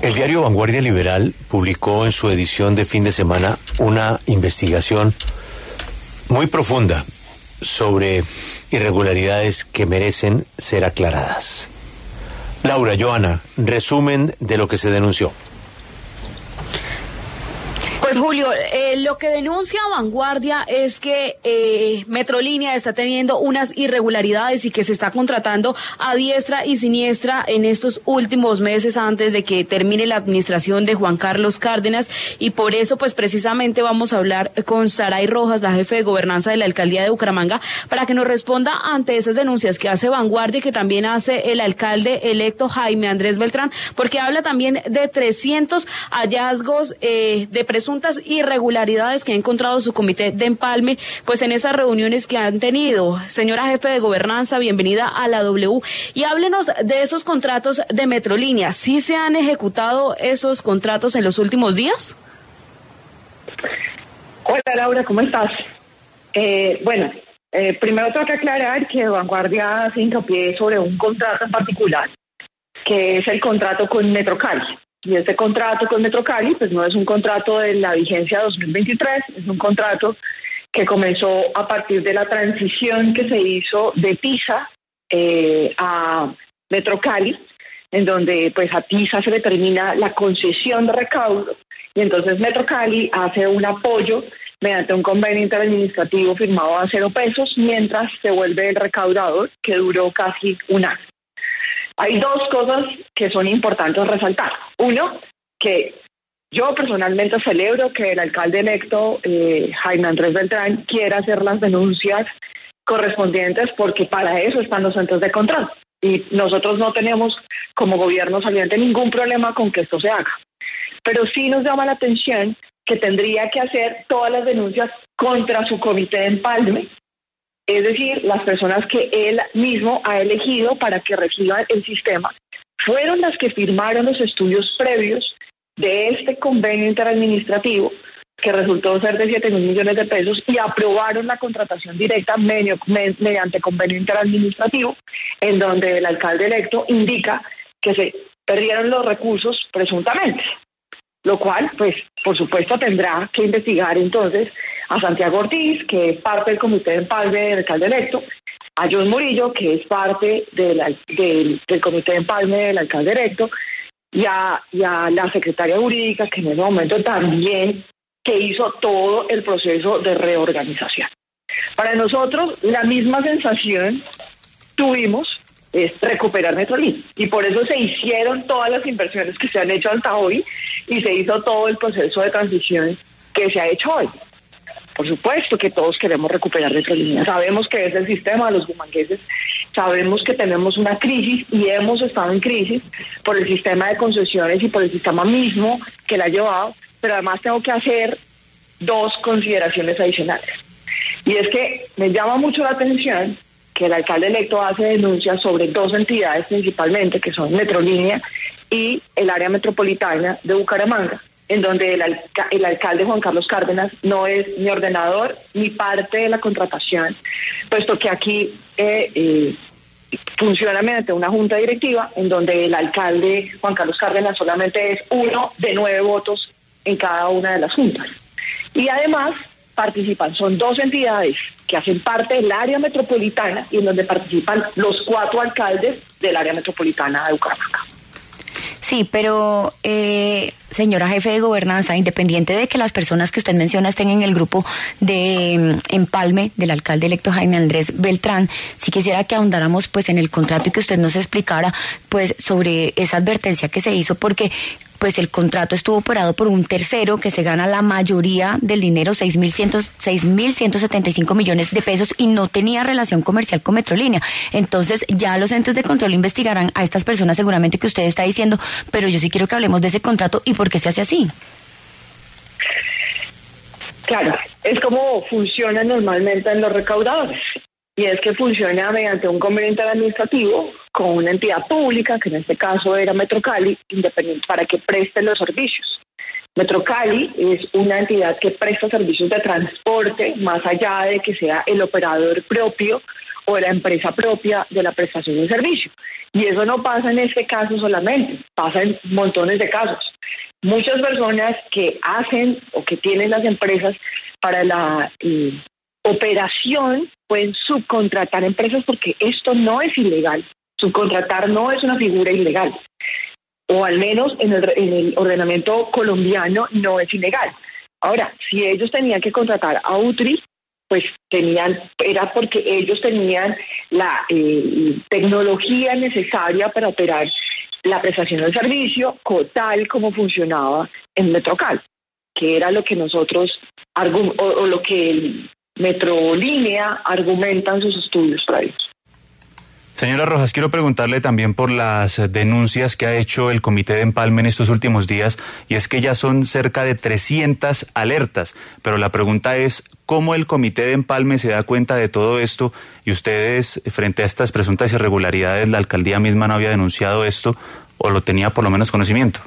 El diario Vanguardia Liberal publicó en su edición de fin de semana una investigación muy profunda sobre irregularidades que merecen ser aclaradas. Laura, Joana, resumen de lo que se denunció. Pues Julio, eh, lo que denuncia Vanguardia es que eh, Metrolínea está teniendo unas irregularidades y que se está contratando a diestra y siniestra en estos últimos meses antes de que termine la administración de Juan Carlos Cárdenas. Y por eso pues precisamente vamos a hablar con Saray Rojas, la jefe de gobernanza de la alcaldía de Bucaramanga, para que nos responda ante esas denuncias que hace Vanguardia y que también hace el alcalde electo Jaime Andrés Beltrán, porque habla también de 300 hallazgos eh, de presuntos irregularidades que ha encontrado su comité de empalme, pues en esas reuniones que han tenido. Señora jefe de gobernanza, bienvenida a la W. Y háblenos de esos contratos de Metrolínea. ¿Sí se han ejecutado esos contratos en los últimos días? Hola Laura, ¿cómo estás? Eh, bueno, eh, primero tengo que aclarar que Vanguardia hace hincapié sobre un contrato particular, que es el contrato con Metrocali. Y este contrato con Metrocali, pues no es un contrato de la vigencia 2023, es un contrato que comenzó a partir de la transición que se hizo de PISA eh, a Metrocali, en donde pues a PISA se le termina la concesión de recaudo y entonces Metrocali hace un apoyo mediante un convenio interadministrativo firmado a cero pesos mientras se vuelve el recaudador que duró casi un año. Hay dos cosas que son importantes resaltar. Uno, que yo personalmente celebro que el alcalde electo, eh, Jaime Andrés Beltrán, quiera hacer las denuncias correspondientes porque para eso están los centros de control. Y nosotros no tenemos como gobierno saliente ningún problema con que esto se haga. Pero sí nos llama la atención que tendría que hacer todas las denuncias contra su comité de empalme es decir, las personas que él mismo ha elegido para que reciban el sistema, fueron las que firmaron los estudios previos de este convenio interadministrativo que resultó ser de 7 mil millones de pesos y aprobaron la contratación directa mediante convenio interadministrativo, en donde el alcalde electo indica que se perdieron los recursos presuntamente, lo cual, pues, por supuesto, tendrá que investigar entonces a Santiago Ortiz, que es parte del comité de empalme del alcalde electo, a John Murillo, que es parte del, del, comité de empalme del alcalde electo, y a, la secretaria jurídica, que en ese momento también que hizo todo el proceso de reorganización. Para nosotros, la misma sensación tuvimos es recuperar Metrolín. Y por eso se hicieron todas las inversiones que se han hecho hasta hoy y se hizo todo el proceso de transición que se ha hecho hoy. Por supuesto que todos queremos recuperar nuestra línea. Sabemos que es el sistema de los bumangueses, sabemos que tenemos una crisis y hemos estado en crisis por el sistema de concesiones y por el sistema mismo que la ha llevado, pero además tengo que hacer dos consideraciones adicionales. Y es que me llama mucho la atención que el alcalde electo hace denuncias sobre dos entidades principalmente, que son Metrolínea y el área metropolitana de Bucaramanga en donde el, alcalde Juan Carlos Cárdenas no es ni ordenador ni parte de la contratación, puesto que aquí eh, eh, funciona mediante una junta directiva en donde el alcalde Juan Carlos Cárdenas solamente es uno de nueve votos en cada una de las juntas. Y además participan, son dos entidades que hacen parte del área metropolitana y en donde participan los cuatro alcaldes del área metropolitana de Bucaramanga. Sí, pero eh, señora jefe de gobernanza, independiente de que las personas que usted menciona estén en el grupo de mm, empalme del alcalde electo Jaime Andrés Beltrán, sí quisiera que ahondáramos pues en el contrato y que usted nos explicara pues sobre esa advertencia que se hizo porque pues el contrato estuvo operado por un tercero que se gana la mayoría del dinero, 6.175 millones de pesos y no tenía relación comercial con Metrolínea. Entonces ya los entes de control investigarán a estas personas seguramente que usted está diciendo, pero yo sí quiero que hablemos de ese contrato y por qué se hace así. Claro, es como funciona normalmente en los recaudadores y es que funciona mediante un convenio interadministrativo con una entidad pública, que en este caso era Metrocali, independiente, para que preste los servicios. Metrocali es una entidad que presta servicios de transporte, más allá de que sea el operador propio o la empresa propia de la prestación del servicio. Y eso no pasa en este caso solamente, pasa en montones de casos. Muchas personas que hacen o que tienen las empresas para la eh, operación pueden subcontratar empresas porque esto no es ilegal. Subcontratar no es una figura ilegal. O al menos en el, en el ordenamiento colombiano no es ilegal. Ahora, si ellos tenían que contratar a UTRI, pues tenían, era porque ellos tenían la eh, tecnología necesaria para operar la prestación del servicio tal como funcionaba en Metrocal, que era lo que nosotros, o, lo que el Metrolínea argumenta en sus estudios previos. Señora Rojas, quiero preguntarle también por las denuncias que ha hecho el Comité de Empalme en estos últimos días, y es que ya son cerca de 300 alertas, pero la pregunta es, ¿cómo el Comité de Empalme se da cuenta de todo esto? Y ustedes, frente a estas presuntas irregularidades, la alcaldía misma no había denunciado esto, o lo tenía por lo menos conocimiento.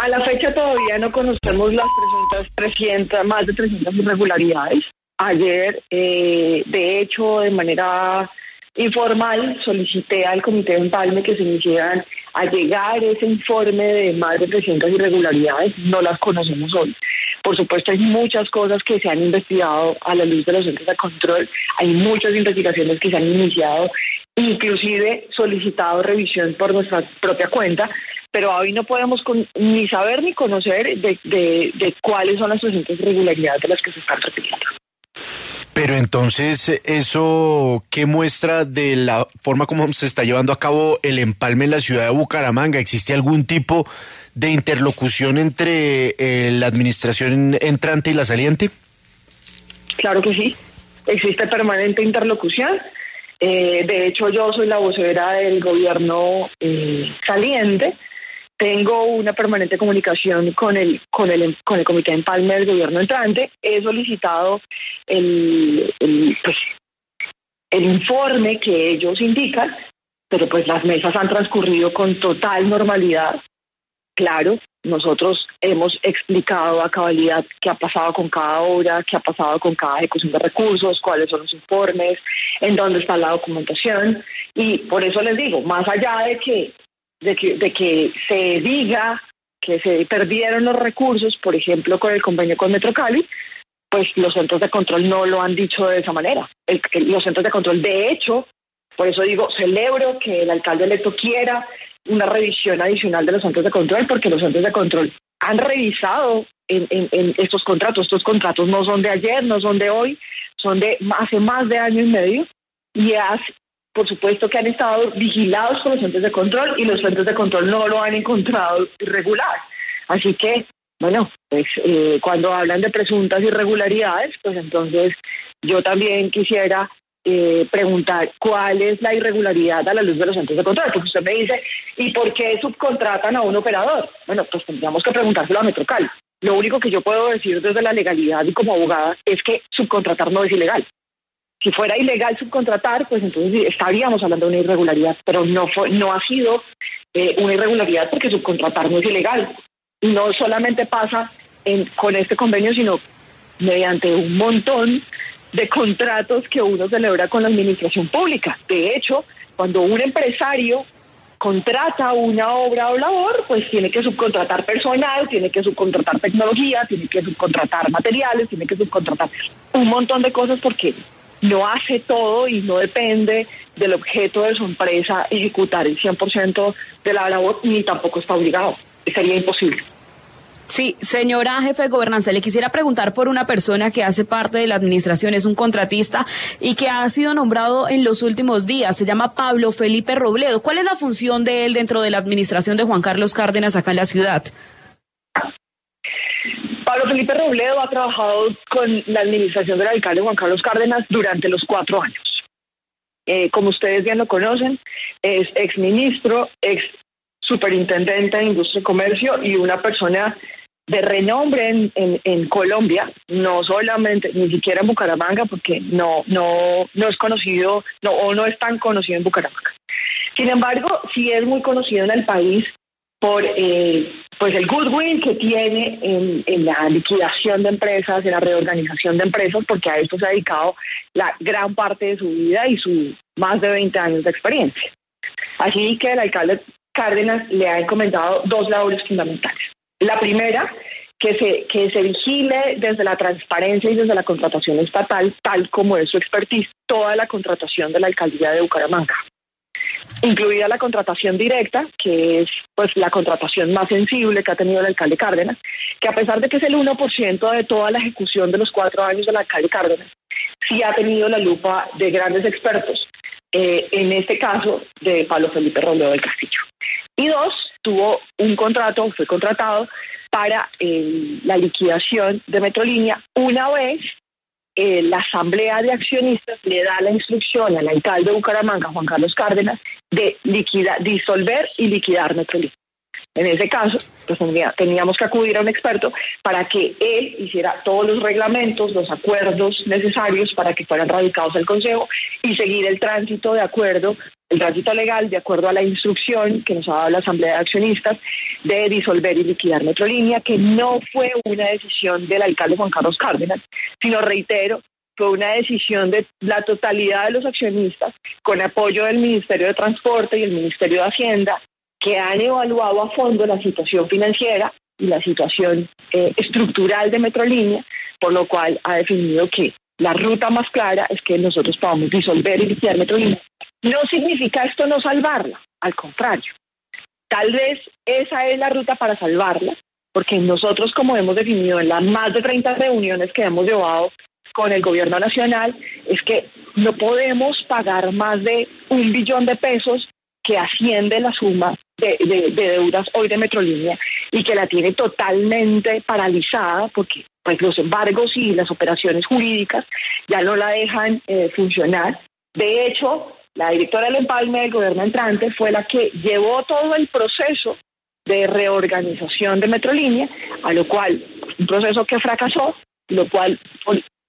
A la fecha todavía no conocemos las presuntas 300, más de 300 irregularidades. Ayer, eh, de hecho, de manera informal, solicité al Comité de Empalme que se iniciaran a llegar ese informe de más de 300 irregularidades. No las conocemos hoy. Por supuesto, hay muchas cosas que se han investigado a la luz de los centros de control. Hay muchas investigaciones que se han iniciado, inclusive solicitado revisión por nuestra propia cuenta, pero hoy no podemos ni saber ni conocer de, de cuáles son las presentes irregularidades de las que se están repitiendo. Pero entonces, ¿eso qué muestra de la forma como se está llevando a cabo el empalme en la ciudad de Bucaramanga? ¿Existe algún tipo de interlocución entre eh, la administración entrante y la saliente? Claro que sí, existe permanente interlocución. Eh, de hecho, yo soy la vocera del gobierno eh, saliente tengo una permanente comunicación con el, con el, con el Comité de Empalme del gobierno entrante. He solicitado el, el, pues, el informe que ellos indican, pero pues las mesas han transcurrido con total normalidad. Claro, nosotros hemos explicado a cabalidad qué ha pasado con cada obra, qué ha pasado con cada ejecución de recursos, cuáles son los informes, en dónde está la documentación. Y por eso les digo, más allá de que de que, de que se diga que se perdieron los recursos, por ejemplo, con el convenio con Metrocali, pues los centros de control no lo han dicho de esa manera. los centros de control, de hecho, por eso digo, celebro que el alcalde electo quiera una revisión adicional de los centros de control, porque los centros de control han revisado en, estos contratos. Estos contratos no son de ayer, no son de hoy, son de hace más de año y medio. Y, por supuesto que han estado vigilados por los centros de control y los centros de control no lo han encontrado irregular. Así que, bueno, pues eh, cuando hablan de presuntas irregularidades, pues entonces yo también quisiera eh, preguntar cuál es la irregularidad a la luz de los centros de control, porque usted me dice, ¿y por qué subcontratan a un operador? Bueno, pues tendríamos que preguntárselo a Metrocal. Lo único que yo puedo decir desde la legalidad y como abogada es que subcontratar no es ilegal. Si fuera ilegal subcontratar, pues entonces estaríamos hablando de una irregularidad, pero no, fue, no ha sido eh, una irregularidad porque subcontratar no es ilegal. No solamente pasa con este convenio, sino mediante un montón de contratos que uno celebra con la administración pública. De hecho, cuando un empresario contrata una obra o labor, pues tiene que subcontratar personal, tiene que subcontratar tecnología, tiene que subcontratar materiales, tiene que subcontratar un montón de cosas porque no hace todo y no depende del objeto de su empresa ejecutar el 100% de la labor, ni tampoco está obligado. Sería imposible. Sí, señora jefe de gobernanza, le quisiera preguntar por una persona que hace parte de la administración, es un contratista y que ha sido nombrado en los últimos días. Se llama Pablo Felipe Robledo. ¿Cuál es la función de él dentro de la administración de Juan Carlos Cárdenas acá en la ciudad? Pablo Felipe Robledo ha trabajado con la administración del alcalde Juan Carlos Cárdenas durante los cuatro años. Eh, como ustedes bien lo conocen, es ex ministro, ex superintendente de Industria y Comercio y una persona de renombre en, en, Colombia, no solamente, ni siquiera en Bucaramanga, porque no, no, no es conocido no, o no es tan conocido en Bucaramanga. Sin embargo, sí es muy conocido en el país por eh, pues el goodwill que tiene en, en, la liquidación de empresas, en la reorganización de empresas, porque a esto se ha dedicado la gran parte de su vida y sus más de 20 años de experiencia. Así que el alcalde Cárdenas le ha encomendado dos labores fundamentales. La primera, que se, que se vigile desde la transparencia y desde la contratación estatal, tal como es su expertise, toda la contratación de la alcaldía de Bucaramanga incluida la contratación directa, que es pues la contratación más sensible que ha tenido el alcalde Cárdenas, que a pesar de que es el 1% de toda la ejecución de los cuatro años del alcalde Cárdenas, sí ha tenido la lupa de grandes expertos, eh, en este caso de Pablo Felipe Robledo del Castillo. Y dos, tuvo un contrato, fue contratado para eh, la liquidación de Metrolínea una vez eh, la asamblea de accionistas le da la instrucción al alcalde de Bucaramanga, Juan Carlos Cárdenas, de disolver y liquidar Metrolínea. En ese caso, pues teníamos que acudir a un experto para que él hiciera todos los reglamentos, los acuerdos necesarios para que fueran radicados al Consejo y seguir el tránsito de acuerdo, el tránsito legal de acuerdo a la instrucción que nos ha dado la Asamblea de Accionistas de disolver y liquidar Metrolínea, que no fue una decisión del alcalde Juan Carlos Cárdenas, sino, reitero, fue una decisión de la totalidad de los accionistas con apoyo del Ministerio de Transporte y el Ministerio de Hacienda que han evaluado a fondo la situación financiera y la situación eh, estructural de Metrolínea, por lo cual ha definido que la ruta más clara es que nosotros podamos disolver y liquidar Metrolínea. No significa esto no salvarla, al contrario. Tal vez esa es la ruta para salvarla, porque nosotros, como hemos definido en las más de 30 reuniones que hemos llevado con el gobierno nacional, es que no podemos pagar más de un billón de pesos que asciende la suma de, deudas hoy de Metrolínea y que la tiene totalmente paralizada porque pues los embargos y las operaciones jurídicas ya no la dejan eh, funcionar. De hecho, la directora del empalme del gobierno entrante fue la que llevó todo el proceso de reorganización de Metrolínea, a lo cual un proceso que fracasó, lo cual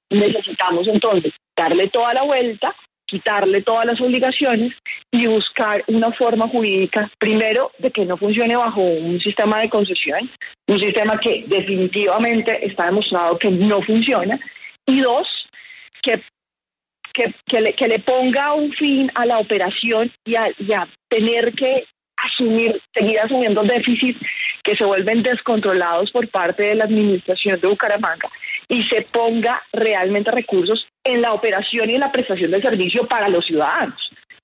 necesitamos entonces darle toda la vuelta quitarle todas las obligaciones y buscar una forma jurídica, primero, de que no funcione bajo un sistema de concesión, un sistema que definitivamente está demostrado que no funciona, y dos, que, que, le, que le, ponga un fin a la operación y a, y a tener que asumir, seguir asumiendo déficits que se vuelven descontrolados por parte de la administración de Bucaramanga y se ponga realmente recursos en la operación y en la prestación del servicio para los ciudadanos,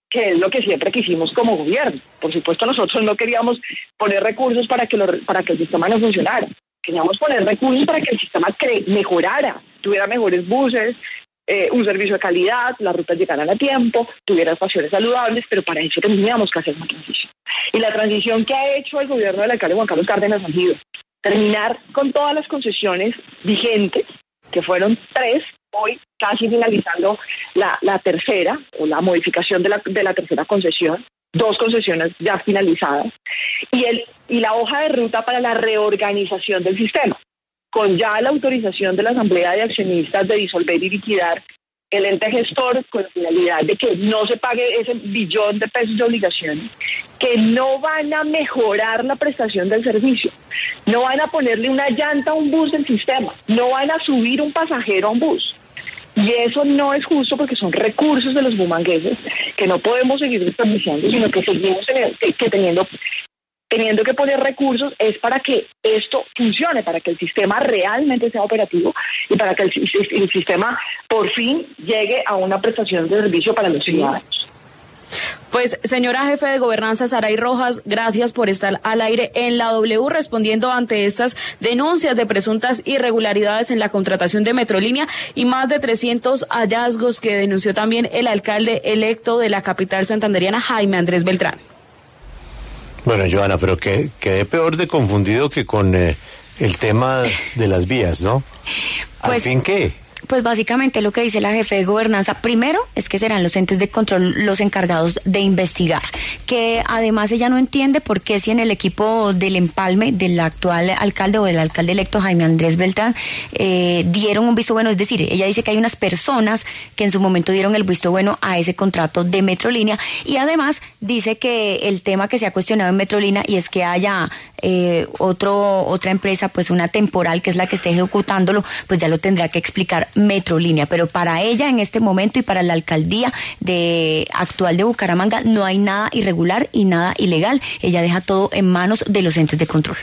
que es lo que siempre quisimos como gobierno. Por supuesto, nosotros no queríamos poner recursos para que, para que el sistema no funcionara. Queríamos poner recursos para que el sistema mejorara, tuviera mejores buses, eh, un servicio de calidad, las rutas llegaran a tiempo, tuviera estaciones saludables, pero para eso teníamos que hacer una transición. Y la transición que ha hecho el gobierno del alcalde Juan Carlos Cárdenas ha sido terminar con todas las concesiones vigentes, que fueron tres, hoy casi finalizando la, la tercera o la modificación de la, de la tercera concesión, dos concesiones ya finalizadas, y, el, y la hoja de ruta para la reorganización del sistema, con ya la autorización de la Asamblea de Accionistas de disolver y liquidar el ente gestor con la finalidad de que no se pague ese billón de pesos de obligaciones, que no van a mejorar la prestación del servicio, no van a ponerle una llanta a un bus del sistema, no van a subir un pasajero a un bus. Y eso no es justo porque son recursos de los bumangueses que no podemos seguir desperdiciando, sino que seguimos que teniendo teniendo que poner recursos es para que esto funcione, para que el sistema realmente sea operativo y para que el, sistema por fin llegue a una prestación de servicio para los ciudadanos. Pues, señora jefe de gobernanza Saray Rojas, gracias por estar al aire en la W respondiendo ante estas denuncias de presuntas irregularidades en la contratación de Metrolínea y más de 300 hallazgos que denunció también el alcalde electo de la capital santanderiana, Jaime Andrés Beltrán. Bueno, Joana, pero que quedé peor de confundido que con eh, el tema de las vías, ¿no? ¿Al pues, fin qué? Pues básicamente lo que dice la jefe de gobernanza, primero es que serán los entes de control los encargados de investigar, que además ella no entiende por qué si en el equipo del empalme del actual alcalde o del alcalde electo Jaime Andrés Beltrán eh, dieron un visto bueno, es decir, ella dice que hay unas personas que en su momento dieron el visto bueno a ese contrato de Metrolínea y además dice que el tema que se ha cuestionado en Metrolínea y es que haya eh, otro otra empresa, pues una temporal que es la que esté ejecutándolo, pues ya lo tendrá que explicar Metrolínea, pero para ella en este momento y para la alcaldía de actual de Bucaramanga no hay nada irregular y nada ilegal. Ella deja todo en manos de los entes de control.